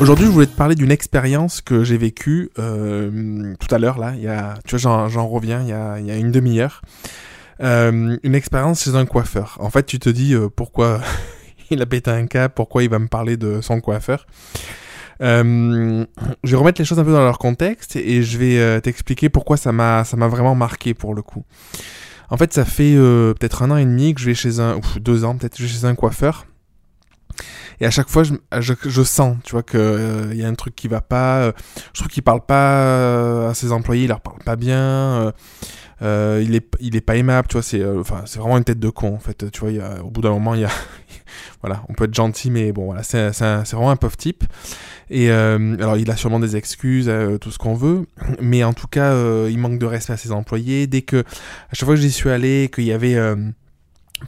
Aujourd'hui, je voulais te parler d'une expérience que j'ai vécue euh, tout à l'heure, là. Il y a, tu vois, j'en reviens, il y a, il y a une demi-heure. Euh, une expérience chez un coiffeur. En fait, tu te dis euh, pourquoi il a pété un cap, pourquoi il va me parler de son coiffeur. Euh, je vais remettre les choses un peu dans leur contexte et je vais euh, t'expliquer pourquoi ça m'a ça m'a vraiment marqué pour le coup. En fait, ça fait euh, peut-être un an et demi que je vais chez un, ou deux ans peut-être, je vais chez un coiffeur. Et à chaque fois, je, je, je sens, tu vois, que il y a un truc qui va pas. je trouve qu'il parle pas à ses employés, il leur parle pas bien. Euh, il est il est pas aimable tu vois c'est enfin c'est vraiment une tête de con en fait tu vois au bout d'un moment il y a voilà on peut être gentil mais bon voilà c'est c'est vraiment un pauvre type et euh, alors il a sûrement des excuses tout ce qu'on veut mais en tout cas il manque de respect à ses employés dès que à chaque fois que j'y suis allé qu'il y avait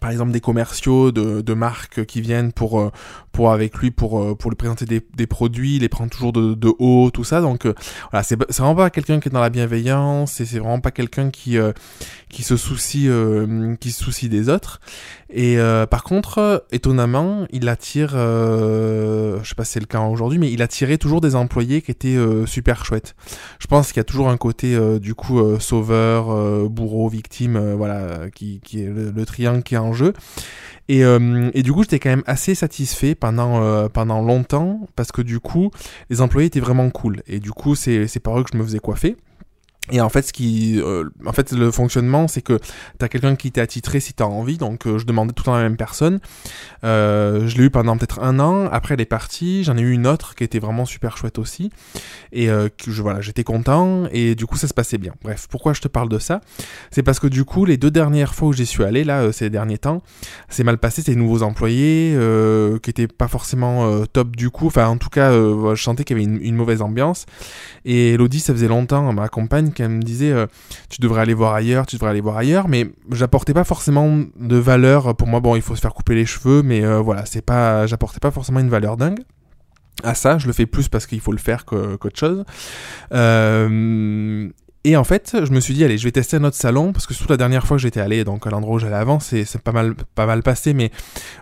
par exemple des commerciaux de, de marques qui viennent pour euh, pour avec lui pour euh, pour lui présenter des, des produits, il les prend toujours de, haut, tout ça. Donc euh, voilà, c'est vraiment pas quelqu'un qui est dans la bienveillance et c'est vraiment pas quelqu'un qui qui se soucie qui se soucie des autres. Et par contre, étonnamment, il attire, je sais pas si c'est le cas aujourd'hui, mais il attirait toujours des employés qui étaient super chouettes. Je pense qu'il y a toujours un côté du coup sauveur, bourreau, victime, voilà, qui qui est le, le triangle qui est en jeu. Et, euh, et du coup, j'étais quand même assez satisfait pendant, euh, pendant longtemps parce que du coup, les employés étaient vraiment cool. Et du coup, c'est par eux que je me faisais coiffer. Et en fait, ce qui, euh, en fait, le fonctionnement, c'est que t'as quelqu'un qui t'est attitré si t'as envie. Donc, euh, je demandais tout le temps la même personne. Euh, je l'ai eu pendant peut-être un an. Après, elle est partie. J'en ai eu une autre qui était vraiment super chouette aussi. Et je, voilà, j'étais content. Et du coup, ça se passait bien. Bref, pourquoi je te parle de ça? C'est parce que du coup, les deux dernières fois où j'y suis allé, là, ces derniers temps, c'est mal passé. C'était nouveaux employés qui étaient pas forcément top du coup. Enfin, en tout cas, je sentais qu'il y avait une, une, mauvaise ambiance. Et Elodie, ça faisait longtemps, ma compagne qu'elle me disait euh, tu devrais aller voir ailleurs, tu devrais aller voir ailleurs, mais j'apportais pas forcément de valeur. Pour moi, bon, il faut se faire couper les cheveux, mais euh, voilà, c'est pas, j'apportais pas forcément une valeur dingue à ça, je le fais plus parce qu'il faut le faire qu'autre chose. Euh, et en fait, je me suis dit, allez, je vais tester un autre salon, parce que surtout la dernière fois que j'étais allé, donc à l'endroit où j'allais avant, c'est pas mal, pas mal passé, mais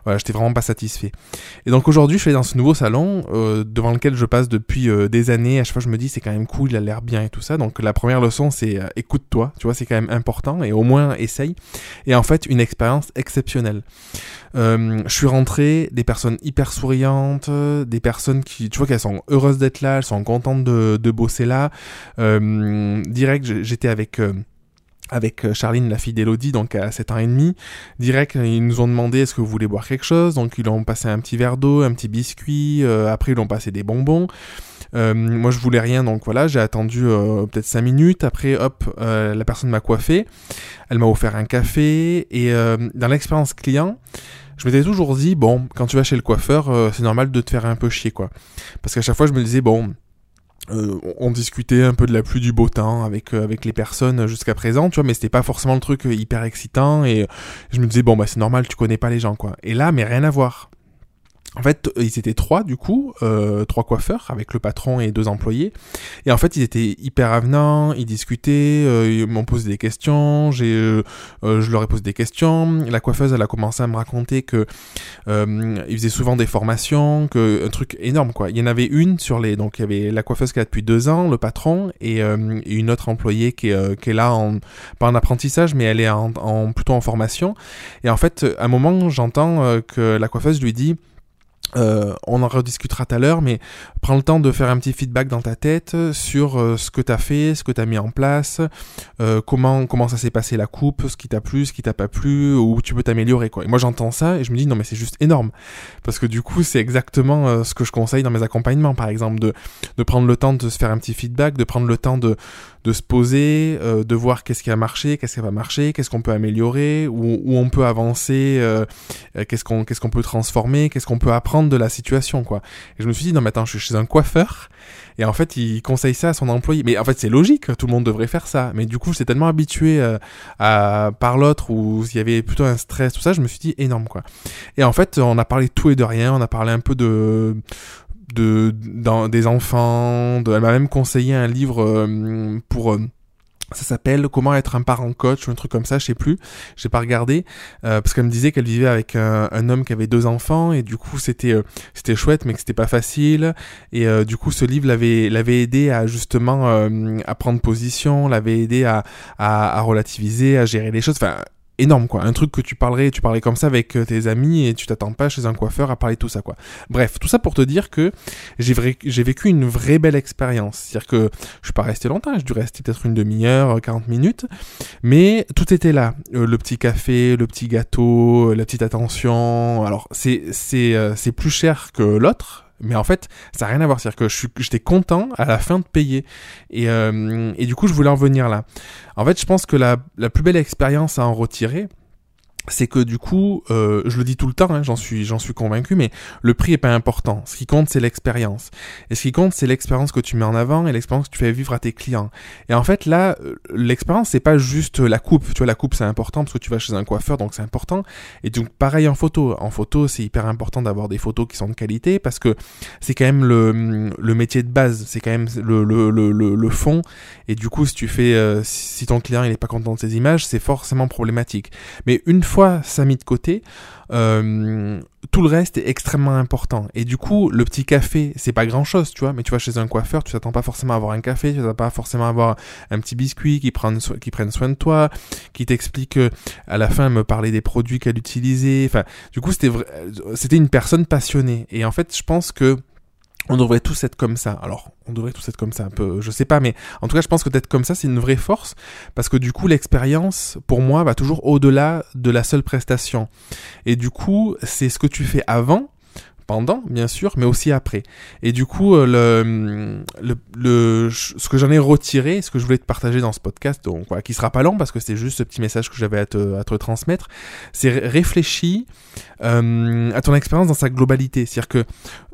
voilà, j'étais vraiment pas satisfait. Et donc aujourd'hui, je suis dans ce nouveau salon, euh, devant lequel je passe depuis euh, des années, à chaque fois je me dis, c'est quand même cool, il a l'air bien et tout ça. Donc la première leçon, c'est euh, écoute-toi, tu vois, c'est quand même important, et au moins essaye. Et en fait, une expérience exceptionnelle. Je suis rentré, des personnes hyper souriantes, des personnes qui, tu vois, qu'elles sont heureuses d'être là, elles sont contentes de, de bosser là. Euh, direct, j'étais avec euh, avec euh, Charline, la fille d'Elodie, donc à 7 ans et demi. Direct, ils nous ont demandé est-ce que vous voulez boire quelque chose. Donc ils ont passé un petit verre d'eau, un petit biscuit. Euh, après, ils ont passé des bonbons. Moi, je voulais rien, donc voilà, j'ai attendu peut-être 5 minutes. Après, hop, la personne m'a coiffé. Elle m'a offert un café. Et dans l'expérience client, je m'étais toujours dit, bon, quand tu vas chez le coiffeur, c'est normal de te faire un peu chier, quoi. Parce qu'à chaque fois, je me disais, bon, euh, on discutait un peu de la pluie du beau temps avec euh, avec les personnes jusqu'à présent, tu vois, mais c'était pas forcément le truc hyper excitant et je me disais bon bah c'est normal, tu connais pas les gens quoi. Et là, mais rien à voir. En fait, ils étaient trois du coup, euh, trois coiffeurs avec le patron et deux employés. Et en fait, ils étaient hyper avenants, ils discutaient, euh, ils m'ont posé des questions, j'ai, euh, euh, je leur ai posé des questions. La coiffeuse, elle a commencé à me raconter que euh, ils faisaient souvent des formations, que un truc énorme quoi. Il y en avait une sur les, donc il y avait la coiffeuse qui a depuis deux ans, le patron et, et une autre employée qui est, qui est là en pas en apprentissage, mais elle est en, en plutôt en formation. Et en fait, à un moment, j'entends que la coiffeuse lui dit euh, on en rediscutera tout à l'heure, mais prends le temps de faire un petit feedback dans ta tête sur euh, ce que tu as fait, ce que tu as mis en place, euh, comment comment ça s'est passé la coupe, ce qui t'a plu, ce qui t'a pas plu, où tu peux t'améliorer quoi. Et moi j'entends ça et je me dis non mais c'est juste énorme parce que du coup c'est exactement ce que je conseille dans mes accompagnements par exemple de de prendre le temps de se faire un petit feedback, de prendre le temps de de se poser, de voir qu'est-ce qui a marché, qu'est-ce qui va marcher, qu'est-ce qu'on peut améliorer, où, où on peut avancer, qu'est-ce qu'on qu'est-ce qu'on peut transformer, qu'est-ce qu'on peut apprendre de la situation, quoi. Et je me suis dit, non, mais attends, je suis chez un coiffeur, et en fait, il conseille ça à son employé. Mais en fait, c'est logique, tout le monde devrait faire ça. Mais du coup, j'étais tellement habitué euh, à, par l'autre, où il y avait plutôt un stress, tout ça, je me suis dit, énorme, quoi. Et en fait, on a parlé tout et de rien, on a parlé un peu de de dans, des enfants, de, elle m'a même conseillé un livre euh, pour... Euh, ça s'appelle Comment être un parent coach ou un truc comme ça, je sais plus. J'ai pas regardé euh, parce qu'elle me disait qu'elle vivait avec un, homme qui avait deux enfants et du coup c'était euh, c'était chouette mais que c'était pas facile et euh, du coup ce livre l'avait l'avait aidé à justement à prendre position, l'avait aidé à, à, relativiser, à gérer les choses. Enfin énorme quoi. Un truc que tu parlerais, tu parlais comme ça avec euh, tes amis et tu t'attends pas chez un coiffeur à parler tout ça quoi. Bref, tout ça pour te dire que j'ai vécu une vraie belle expérience. C'est-à-dire que je suis pas resté longtemps, j'ai dû rester peut-être une demi-heure, 40 minutes, mais tout était là. Euh, le petit café, le petit gâteau, la petite attention. Alors c'est c'est euh, c'est plus cher que l'autre mais en fait, ça n'a rien à voir. C'est-à-dire que j'étais content à la fin de payer. Et, euh, et du coup, je voulais en venir là. En fait, je pense que la, la plus belle expérience à en retirer, c'est que du coup, euh, je le dis tout le temps, hein, j'en suis, j'en suis convaincu, mais le prix est pas important. Ce qui compte, c'est l'expérience. Et ce qui compte, c'est l'expérience que tu mets en avant et l'expérience que tu fais vivre à tes clients. Et en fait, là, euh, l'expérience, c'est pas juste la coupe. Tu vois, la coupe, c'est important parce que tu vas chez un coiffeur, donc c'est important. Et donc, pareil en photo. En photo, c'est hyper important d'avoir des photos qui sont de qualité parce que c'est quand même le, le métier de base. C'est quand même le, le, le, le, fond. Et du coup, si tu fais, euh, si ton client il est pas content de ses images, c'est forcément problématique. Mais une fois ça mis de côté, euh, tout le reste est extrêmement important. Et du coup, le petit café, c'est pas grand chose, tu vois, mais tu vas chez un coiffeur, tu t'attends pas forcément à avoir un café, tu t'attends pas forcément à avoir un petit biscuit qui prenne, qui soin de toi, qui t'explique euh, à la fin me parler des produits qu'elle utilisait. Enfin, du coup, c'était, c'était une personne passionnée. Et en fait, je pense que on devrait tous être comme ça. Alors, on devrait tous être comme ça un peu, je sais pas, mais en tout cas, je pense que d'être comme ça, c'est une vraie force, parce que du coup, l'expérience, pour moi, va toujours au-delà de la seule prestation. Et du coup, c'est ce que tu fais avant, bien sûr, mais aussi après. Et du coup, euh, le, le, le ce que j'en ai retiré, ce que je voulais te partager dans ce podcast, donc voilà, qui sera pas long parce que c'est juste ce petit message que j'avais à te, transmettre, c'est réfléchis euh, à ton expérience dans sa globalité. C'est-à-dire que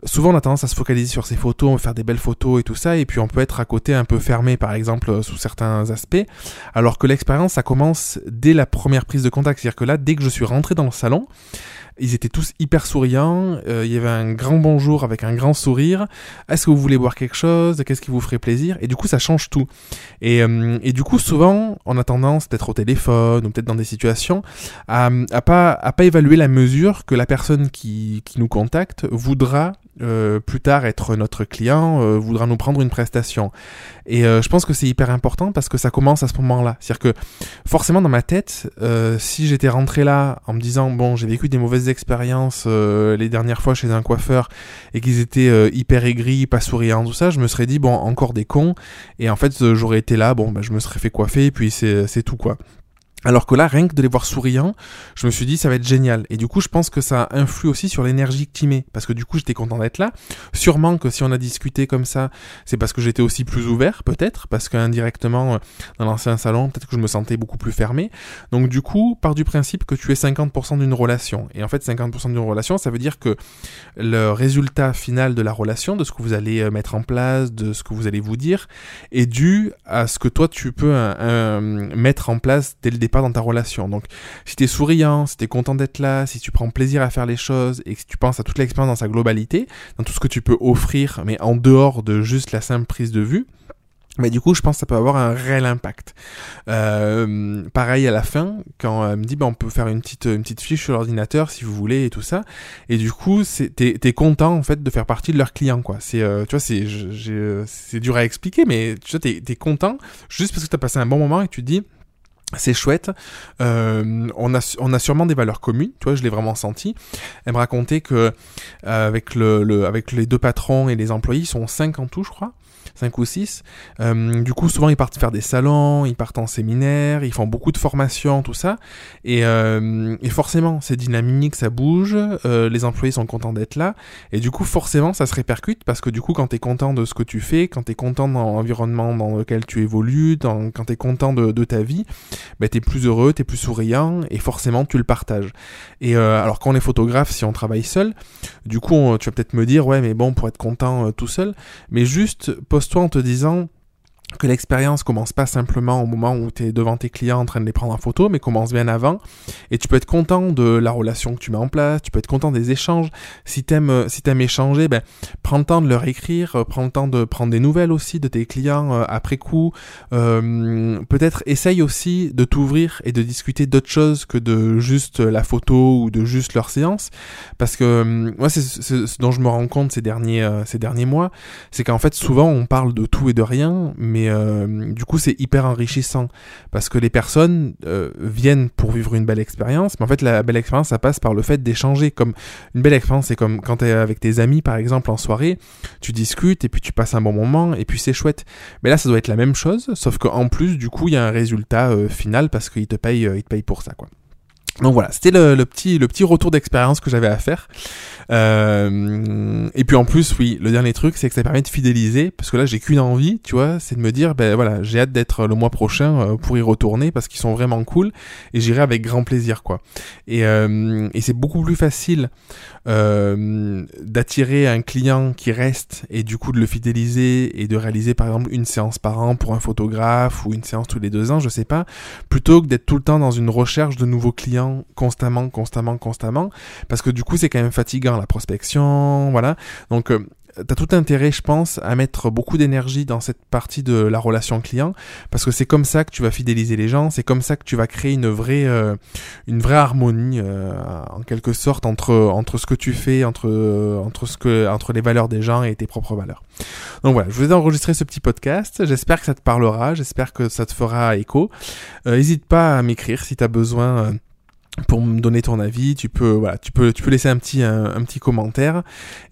souvent on a tendance à se focaliser sur ses photos, on faire des belles photos et tout ça, et puis on peut être à côté un peu fermé, par exemple, euh, sous certains aspects, alors que l'expérience, ça commence dès la première prise de contact. C'est-à-dire que là, dès que je suis rentré dans le salon, ils étaient tous hyper souriants. Il y avait un grand bonjour avec un grand sourire. Est-ce que vous voulez boire quelque chose? Qu'est-ce qui vous ferait plaisir? Et du coup, ça change tout. Et, euh, du coup, souvent, on a tendance, peut-être au téléphone ou peut-être dans des situations, à, à pas à pas évaluer la mesure que la personne qui nous contacte voudra euh, plus tard être notre client, euh, voudra nous prendre une prestation. Et euh, je pense que c'est hyper important parce que ça commence à ce moment-là. C'est-à-dire que forcément dans ma tête, si j'étais rentré là en me disant bon j'ai vécu des mauvaises expériences les dernières fois chez un coiffeur et qu'ils étaient hyper aigris, pas souriants, tout ça, je me serais dit bon encore des cons. Et en fait j'aurais été là, bon bah, je me serais fait coiffer et puis c'est tout quoi. Alors que là, rien que de les voir souriants, je me suis dit ça va être génial. Et du coup, je pense que ça influe aussi sur l'énergie que tu mets. Parce que du coup, j'étais content d'être là. Sûrement que si on a discuté comme ça, c'est parce que j'étais aussi plus ouvert, peut-être. Parce qu'indirectement, euh, dans l'ancien salon, peut-être que je me sentais beaucoup plus fermé. Donc du coup, par du principe que tu es 50% d'une relation. Et en fait, 50% d'une relation, ça veut dire que le résultat final de la relation, de ce que vous allez euh, mettre en place, de ce que vous allez vous dire, est dû à ce que toi, tu peux euh, mettre en place dès le départ dans ta relation. Donc, si tu es souriant, si tu es content d'être là, si tu prends plaisir à faire les choses et que tu penses à toute l'expérience dans sa globalité, dans tout ce que tu peux offrir, mais en dehors de juste la simple prise de vue, mais du coup, je pense que ça peut avoir un réel impact. Euh, pareil à la fin, quand elle me dit, bah, on peut faire une petite, une petite fiche sur l'ordinateur si vous voulez et tout ça. Et du coup, t'es es content en fait de faire partie de leur client, quoi. C'est, euh, tu vois, c'est, c'est dur à expliquer, mais tu vois, t'es es content juste parce que t'as passé un bon moment et tu te dis, c'est chouette. Euh, on, a, on a sûrement des valeurs communes. Tu vois, je l'ai vraiment senti. Elle me racontait que euh, avec le, le, avec les deux patrons et les employés, ils sont cinq en tout, je crois. 5 ou 6. Euh, du coup, souvent, ils partent faire des salons, ils partent en séminaire, ils font beaucoup de formations, tout ça. Et, euh, et forcément, c'est dynamique, ça bouge, euh, les employés sont contents d'être là. Et du coup, forcément, ça se répercute parce que du coup, quand tu es content de ce que tu fais, quand tu es content dans l'environnement dans lequel tu évolues, quand tu es content de, ta vie, bah, tu es plus heureux, tu es plus souriant et forcément, tu le partages. Et alors, quand on est photographe, si on travaille seul, du coup, tu vas peut-être me dire, ouais, mais bon, pour être content tout seul, mais juste poste toi en te disant que l'expérience commence pas simplement au moment où tu es devant tes clients en train de les prendre en photo, mais commence bien avant. Et tu peux être content de la relation que tu mets en place, tu peux être content des échanges. Si t'aimes, euh, si t'aimes échanger, ben, prends le temps de leur écrire, euh, prends le temps de prendre des nouvelles aussi de tes clients euh, après coup. peut-être essaye aussi de t'ouvrir et de discuter d'autres choses que de juste la photo ou de juste leur séance. Parce que moi, c'est ce dont je me rends compte ces derniers, ces derniers mois, c'est qu'en fait, souvent, on parle de tout et de rien, mais euh, du coup c'est hyper enrichissant parce que les personnes euh, viennent pour vivre une belle expérience, mais en fait la belle expérience ça passe par le fait d'échanger. Comme une belle expérience, c'est comme quand tu es avec tes amis par exemple en soirée, tu discutes et puis tu passes un bon moment et puis c'est chouette. Mais là ça doit être la même chose, sauf qu'en plus du coup il y a un résultat euh, final parce qu'ils te payent, ils te payent pour ça. Donc voilà, c'était le, petit, le petit retour d'expérience que j'avais à faire. Euh, et puis en plus, oui, le dernier truc, c'est que ça permet de fidéliser, parce que là, j'ai qu'une envie, tu vois, c'est de me dire, ben voilà, j'ai hâte d'être le mois prochain euh, pour y retourner, parce qu'ils sont vraiment cool, et j'irai avec grand plaisir, quoi. Et, euh, c'est beaucoup plus facile d'attirer un client qui reste, et du coup de le fidéliser, et de réaliser par exemple une séance par an pour un photographe, ou une séance tous les deux ans, je sais pas, plutôt que d'être tout le temps dans une recherche de nouveaux clients constamment, constamment, constamment, parce que du coup c'est quand même fatigant la prospection, voilà. Donc euh, t'as tout intérêt, je pense, à mettre beaucoup d'énergie dans cette partie de la relation client, parce que c'est comme ça que tu vas fidéliser les gens, c'est comme ça que tu vas créer une vraie, euh, une vraie harmonie, euh, en quelque sorte, entre entre ce que tu fais, entre entre ce que, entre les valeurs des gens et tes propres valeurs. Donc voilà, je vous ai enregistré ce petit podcast. J'espère que ça te parlera, j'espère que ça te fera écho. N'hésite pas à m'écrire si tu as besoin pour me donner ton avis, tu peux voilà, tu peux tu peux laisser un petit un, petit commentaire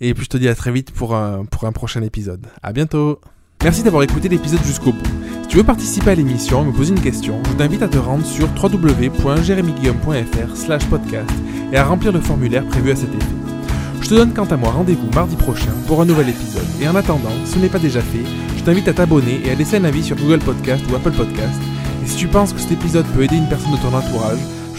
et puis je te dis à très vite pour un pour un prochain épisode. À bientôt. Merci d'avoir écouté l'épisode jusqu'au bout. Si tu veux participer à l'émission me poser une question, je t'invite à te rendre sur www.jeremyguillaume.fr/podcast et à remplir le formulaire prévu à cet effet. Je te donne quant à moi rendez-vous mardi prochain pour un nouvel épisode. Et en attendant, si ce n'est pas déjà fait, je t'invite à t'abonner et à laisser un avis sur Google Podcast ou Apple Podcast. Et si tu penses que cet épisode peut aider une personne de ton entourage,